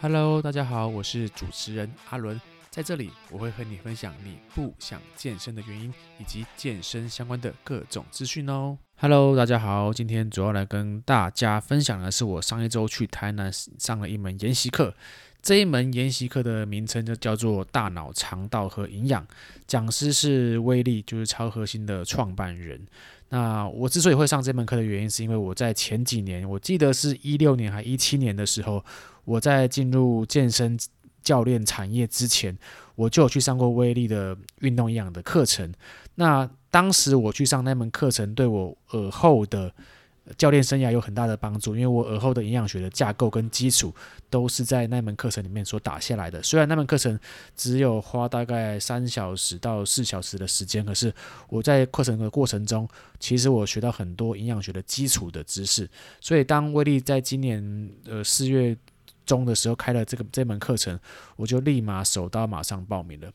Hello，大家好，我是主持人阿伦，在这里我会和你分享你不想健身的原因，以及健身相关的各种资讯哦。Hello，大家好，今天主要来跟大家分享的是我上一周去台南上了一门研习课，这一门研习课的名称就叫做大脑、肠道和营养，讲师是威力，就是超核心的创办人。那我之所以会上这门课的原因，是因为我在前几年，我记得是一六年还一七年的时候，我在进入健身教练产业之前，我就有去上过威力的运动营养的课程。那当时我去上那门课程，对我尔后的教练生涯有很大的帮助，因为我尔后的营养学的架构跟基础都是在那门课程里面所打下来的。虽然那门课程只有花大概三小时到四小时的时间，可是我在课程的过程中，其实我学到很多营养学的基础的知识。所以当威力在今年呃四月中的时候开了这个这门课程，我就立马手刀马上报名了。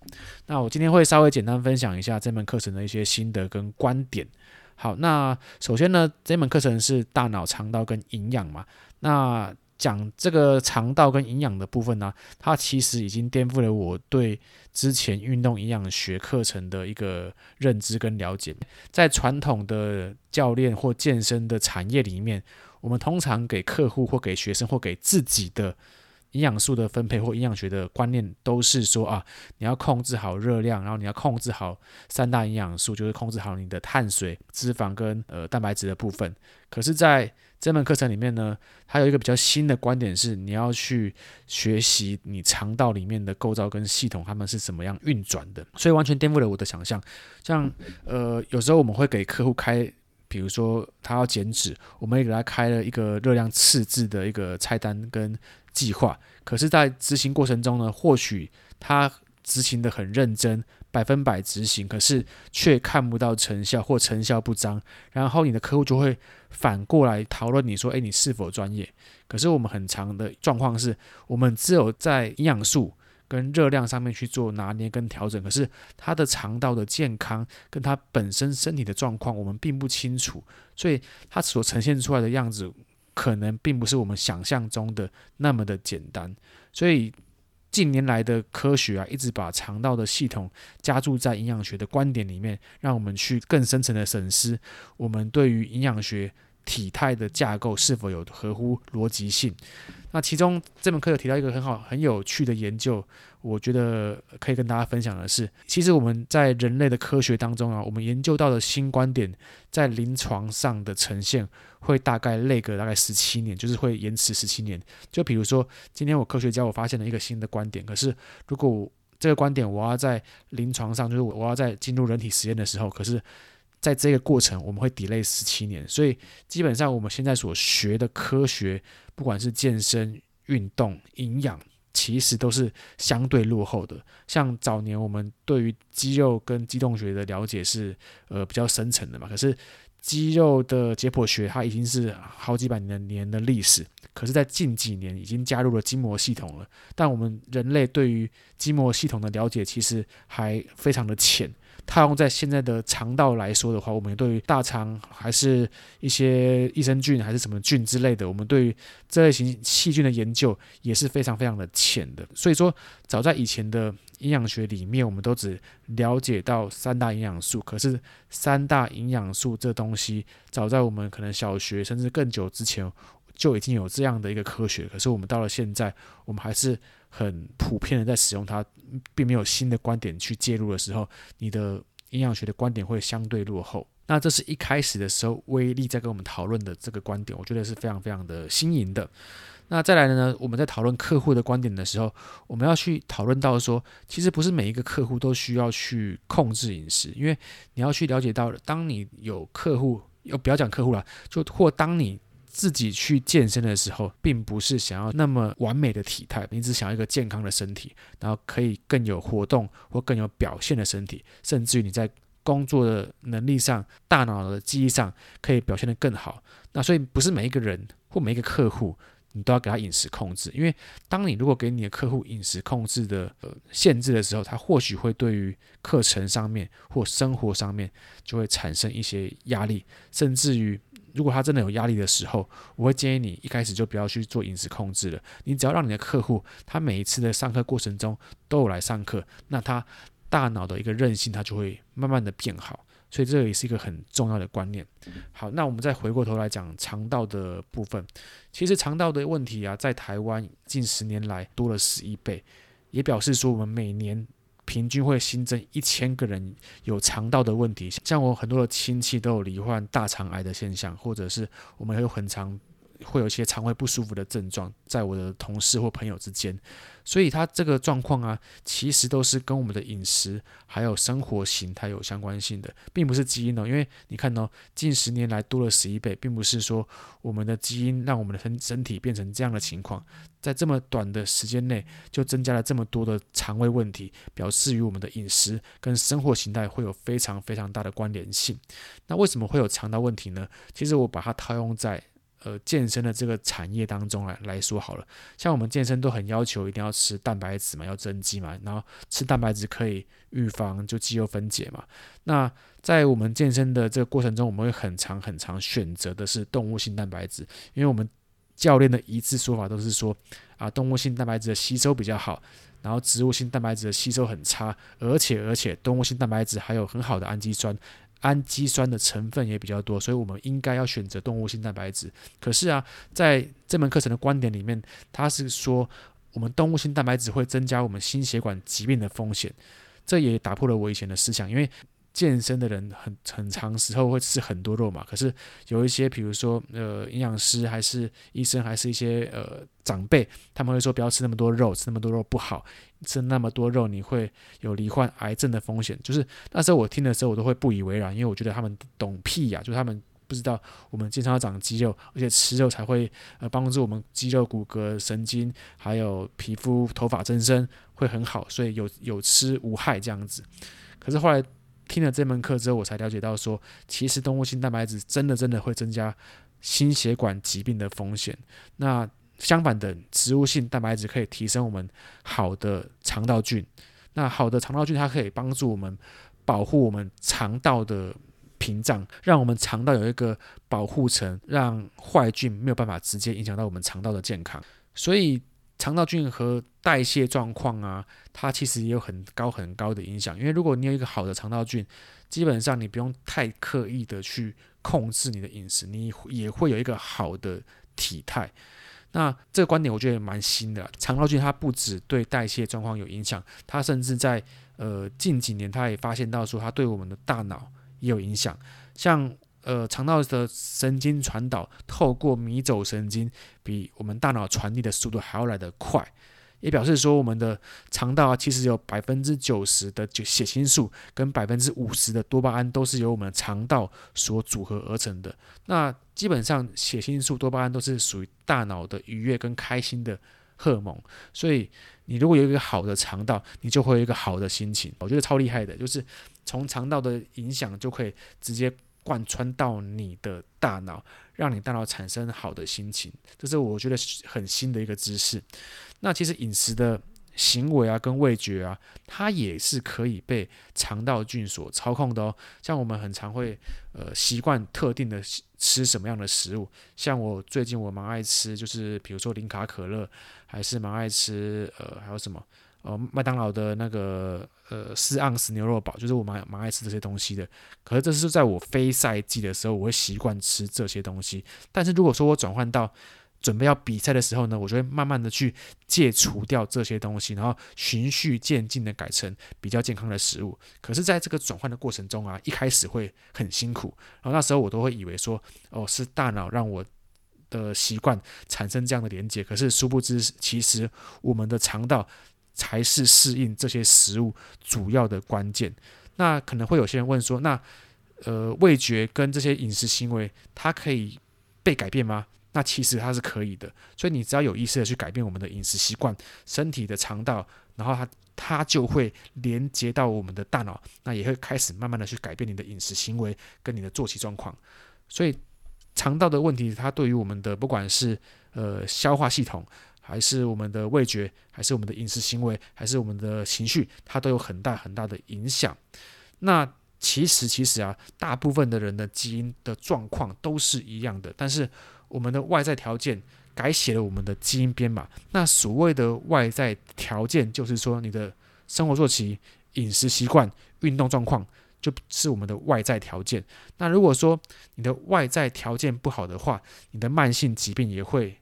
那我今天会稍微简单分享一下这门课程的一些心得跟观点。好，那首先呢，这门课程是大脑、肠道跟营养嘛。那讲这个肠道跟营养的部分呢，它其实已经颠覆了我对之前运动营养学课程的一个认知跟了解。在传统的教练或健身的产业里面，我们通常给客户或给学生或给自己的。营养素的分配或营养学的观念都是说啊，你要控制好热量，然后你要控制好三大营养素，就是控制好你的碳水、脂肪跟呃蛋白质的部分。可是，在这门课程里面呢，它有一个比较新的观点是，你要去学习你肠道里面的构造跟系统，它们是怎么样运转的。所以完全颠覆了我的想象。像呃，有时候我们会给客户开，比如说他要减脂，我们也给他开了一个热量赤字的一个菜单跟。计划，可是，在执行过程中呢，或许他执行得很认真，百分百执行，可是却看不到成效或成效不彰，然后你的客户就会反过来讨论你说：“诶，你是否专业？”可是我们很长的状况是，我们只有在营养素跟热量上面去做拿捏跟调整，可是他的肠道的健康跟他本身身体的状况，我们并不清楚，所以他所呈现出来的样子。可能并不是我们想象中的那么的简单，所以近年来的科学啊，一直把肠道的系统加注在营养学的观点里面，让我们去更深层的审视我们对于营养学体态的架构是否有合乎逻辑性。那其中这门课有提到一个很好、很有趣的研究，我觉得可以跟大家分享的是，其实我们在人类的科学当中啊，我们研究到的新观点，在临床上的呈现会大概累个大概十七年，就是会延迟十七年。就比如说，今天我科学家我发现了一个新的观点，可是如果这个观点我要在临床上，就是我要在进入人体实验的时候，可是在这个过程我们会 delay 十七年，所以基本上我们现在所学的科学。不管是健身、运动、营养，其实都是相对落后的。像早年我们对于肌肉跟肌动学的了解是呃比较深层的嘛，可是肌肉的解剖学它已经是好几百年的年的历史，可是，在近几年已经加入了筋膜系统了。但我们人类对于筋膜系统的了解其实还非常的浅。套用在现在的肠道来说的话，我们对于大肠还是一些益生菌还是什么菌之类的，我们对于这类型细菌的研究也是非常非常的浅的。所以说，早在以前的营养学里面，我们都只了解到三大营养素。可是三大营养素这东西，早在我们可能小学甚至更久之前就已经有这样的一个科学。可是我们到了现在，我们还是。很普遍的在使用它，并没有新的观点去介入的时候，你的营养学的观点会相对落后。那这是一开始的时候，威力在跟我们讨论的这个观点，我觉得是非常非常的新颖的。那再来呢，我们在讨论客户的观点的时候，我们要去讨论到说，其实不是每一个客户都需要去控制饮食，因为你要去了解到，当你有客户，要不要讲客户了，就或当你。自己去健身的时候，并不是想要那么完美的体态，你只想要一个健康的身体，然后可以更有活动或更有表现的身体，甚至于你在工作的能力上、大脑的记忆上可以表现得更好。那所以不是每一个人或每一个客户，你都要给他饮食控制，因为当你如果给你的客户饮食控制的呃限制的时候，他或许会对于课程上面或生活上面就会产生一些压力，甚至于。如果他真的有压力的时候，我会建议你一开始就不要去做饮食控制了。你只要让你的客户，他每一次的上课过程中都有来上课，那他大脑的一个韧性，他就会慢慢的变好。所以这也是一个很重要的观念。好，那我们再回过头来讲肠道的部分。其实肠道的问题啊，在台湾近十年来多了十一倍，也表示说我们每年。平均会新增一千个人有肠道的问题，像我很多的亲戚都有罹患大肠癌的现象，或者是我们有很长会有一些肠胃不舒服的症状，在我的同事或朋友之间。所以它这个状况啊，其实都是跟我们的饮食还有生活形态有相关性的，并不是基因哦。因为你看哦，近十年来多了十一倍，并不是说我们的基因让我们的身身体变成这样的情况，在这么短的时间内就增加了这么多的肠胃问题，表示与我们的饮食跟生活形态会有非常非常大的关联性。那为什么会有肠道问题呢？其实我把它套用在。呃，健身的这个产业当中来来说好了，像我们健身都很要求一定要吃蛋白质嘛，要增肌嘛，然后吃蛋白质可以预防就肌肉分解嘛。那在我们健身的这个过程中，我们会很长很长选择的是动物性蛋白质，因为我们教练的一致说法都是说啊，动物性蛋白质的吸收比较好，然后植物性蛋白质的吸收很差，而且而且动物性蛋白质还有很好的氨基酸。氨基酸的成分也比较多，所以我们应该要选择动物性蛋白质。可是啊，在这门课程的观点里面，他是说我们动物性蛋白质会增加我们心血管疾病的风险，这也打破了我以前的思想，因为。健身的人很很长时候会吃很多肉嘛，可是有一些，比如说呃营养师还是医生，还是一些呃长辈，他们会说不要吃那么多肉，吃那么多肉不好，吃那么多肉你会有罹患癌症的风险。就是那时候我听的时候，我都会不以为然，因为我觉得他们懂屁呀、就是他们不知道我们经常要长肌肉，而且吃肉才会呃帮助我们肌肉、骨骼、神经还有皮肤、头发增生会很好，所以有有吃无害这样子。可是后来。听了这门课之后，我才了解到说，其实动物性蛋白质真的真的会增加心血管疾病的风险。那相反的，植物性蛋白质可以提升我们好的肠道菌。那好的肠道菌，它可以帮助我们保护我们肠道的屏障，让我们肠道有一个保护层，让坏菌没有办法直接影响到我们肠道的健康。所以。肠道菌和代谢状况啊，它其实也有很高很高的影响。因为如果你有一个好的肠道菌，基本上你不用太刻意的去控制你的饮食，你也会有一个好的体态。那这个观点我觉得也蛮新的。肠道菌它不只对代谢状况有影响，它甚至在呃近几年，它也发现到说它对我们的大脑也有影响，像。呃，肠道的神经传导透过迷走神经，比我们大脑传递的速度还要来得快，也表示说，我们的肠道啊，其实有百分之九十的就血清素跟百分之五十的多巴胺都是由我们的肠道所组合而成的。那基本上，血清素、多巴胺都是属于大脑的愉悦跟开心的荷尔蒙，所以你如果有一个好的肠道，你就会有一个好的心情。我觉得超厉害的，就是从肠道的影响就可以直接。贯穿到你的大脑，让你大脑产生好的心情，这是我觉得很新的一个知识。那其实饮食的行为啊，跟味觉啊，它也是可以被肠道菌所操控的哦。像我们很常会呃习惯特定的吃什么样的食物，像我最近我蛮爱吃，就是比如说零卡可乐，还是蛮爱吃呃还有什么。呃，麦当劳的那个呃四盎司牛肉堡，就是我蛮蛮爱吃这些东西的。可是这是在我非赛季的时候，我会习惯吃这些东西。但是如果说我转换到准备要比赛的时候呢，我就会慢慢的去戒除掉这些东西，然后循序渐进的改成比较健康的食物。可是在这个转换的过程中啊，一开始会很辛苦。然后那时候我都会以为说，哦，是大脑让我的习惯产生这样的连结。可是殊不知，其实我们的肠道。才是适应这些食物主要的关键。那可能会有些人问说：“那呃，味觉跟这些饮食行为，它可以被改变吗？”那其实它是可以的。所以你只要有意识的去改变我们的饮食习惯，身体的肠道，然后它它就会连接到我们的大脑，那也会开始慢慢的去改变你的饮食行为跟你的作息状况。所以肠道的问题，它对于我们的不管是呃消化系统，还是我们的味觉，还是我们的饮食行为，还是我们的情绪，它都有很大很大的影响。那其实其实啊，大部分的人的基因的状况都是一样的，但是我们的外在条件改写了我们的基因编码。那所谓的外在条件，就是说你的生活作息、饮食习惯、运动状况，就是我们的外在条件。那如果说你的外在条件不好的话，你的慢性疾病也会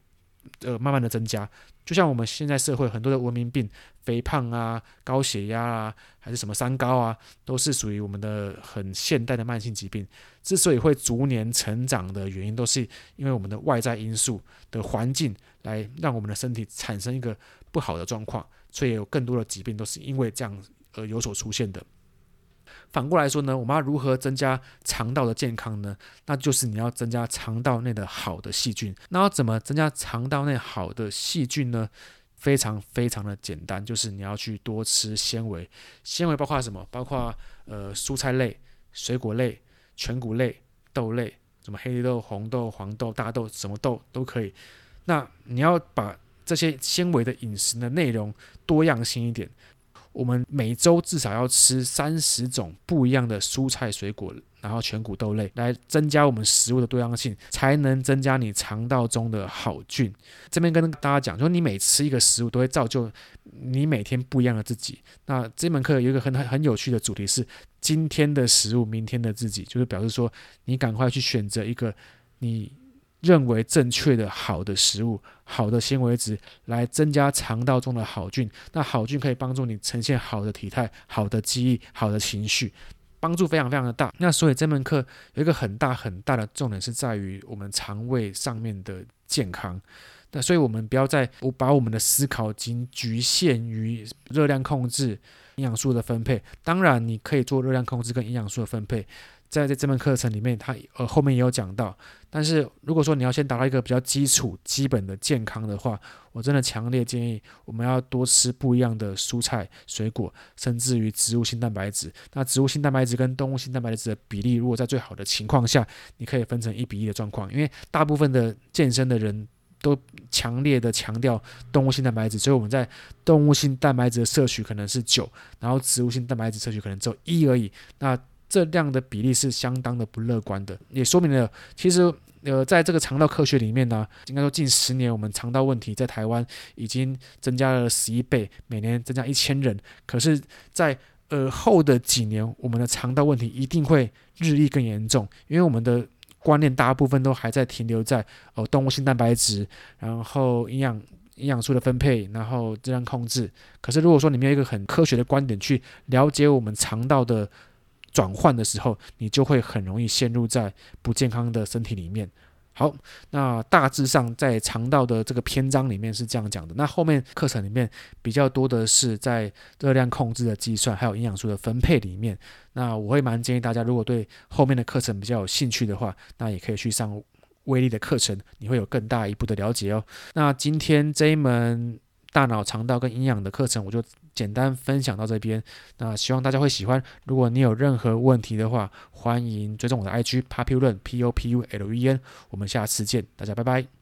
呃慢慢的增加。就像我们现在社会很多的文明病，肥胖啊、高血压啊，还是什么三高啊，都是属于我们的很现代的慢性疾病。之所以会逐年成长的原因，都是因为我们的外在因素的环境，来让我们的身体产生一个不好的状况，所以有更多的疾病都是因为这样而有所出现的。反过来说呢，我们要如何增加肠道的健康呢？那就是你要增加肠道内的好的细菌。那要怎么增加肠道内好的细菌呢？非常非常的简单，就是你要去多吃纤维。纤维包括什么？包括呃蔬菜类、水果类、全谷类、豆类，什么黑豆、红豆、黄豆、大豆，什么豆都可以。那你要把这些纤维的饮食的内容多样性一点。我们每周至少要吃三十种不一样的蔬菜水果，然后全谷豆类，来增加我们食物的多样性，才能增加你肠道中的好菌。这边跟大家讲，说你每吃一个食物，都会造就你每天不一样的自己。那这门课有一个很很很有趣的主题是今天的食物，明天的自己，就是表示说你赶快去选择一个你。认为正确的好的食物，好的纤维质，来增加肠道中的好菌。那好菌可以帮助你呈现好的体态、好的记忆、好的情绪，帮助非常非常的大。那所以这门课有一个很大很大的重点是在于我们肠胃上面的健康。那所以我们不要再我把我们的思考仅局限于热量控制、营养素的分配。当然你可以做热量控制跟营养素的分配。在这这门课程里面，它呃后面也有讲到。但是如果说你要先达到一个比较基础、基本的健康的话，我真的强烈建议我们要多吃不一样的蔬菜、水果，甚至于植物性蛋白质。那植物性蛋白质跟动物性蛋白质的比例，如果在最好的情况下，你可以分成一比一的状况。因为大部分的健身的人都强烈的强调动物性蛋白质，所以我们在动物性蛋白质的摄取可能是九，然后植物性蛋白质摄取可能只有一而已。那这样的比例是相当的不乐观的，也说明了其实呃，在这个肠道科学里面呢，应该说近十年我们肠道问题在台湾已经增加了十一倍，每年增加一千人。可是，在呃后的几年，我们的肠道问题一定会日益更严重，因为我们的观念大部分都还在停留在呃动物性蛋白质，然后营养营养素的分配，然后质量控制。可是如果说你没有一个很科学的观点去了解我们肠道的，转换的时候，你就会很容易陷入在不健康的身体里面。好，那大致上在肠道的这个篇章里面是这样讲的。那后面课程里面比较多的是在热量控制的计算，还有营养素的分配里面。那我会蛮建议大家，如果对后面的课程比较有兴趣的话，那也可以去上威力的课程，你会有更大一步的了解哦。那今天这一门。大脑、肠道跟营养的课程，我就简单分享到这边。那希望大家会喜欢。如果你有任何问题的话，欢迎追踪我的 IG Populuen P O P U L E N。我们下次见，大家拜拜。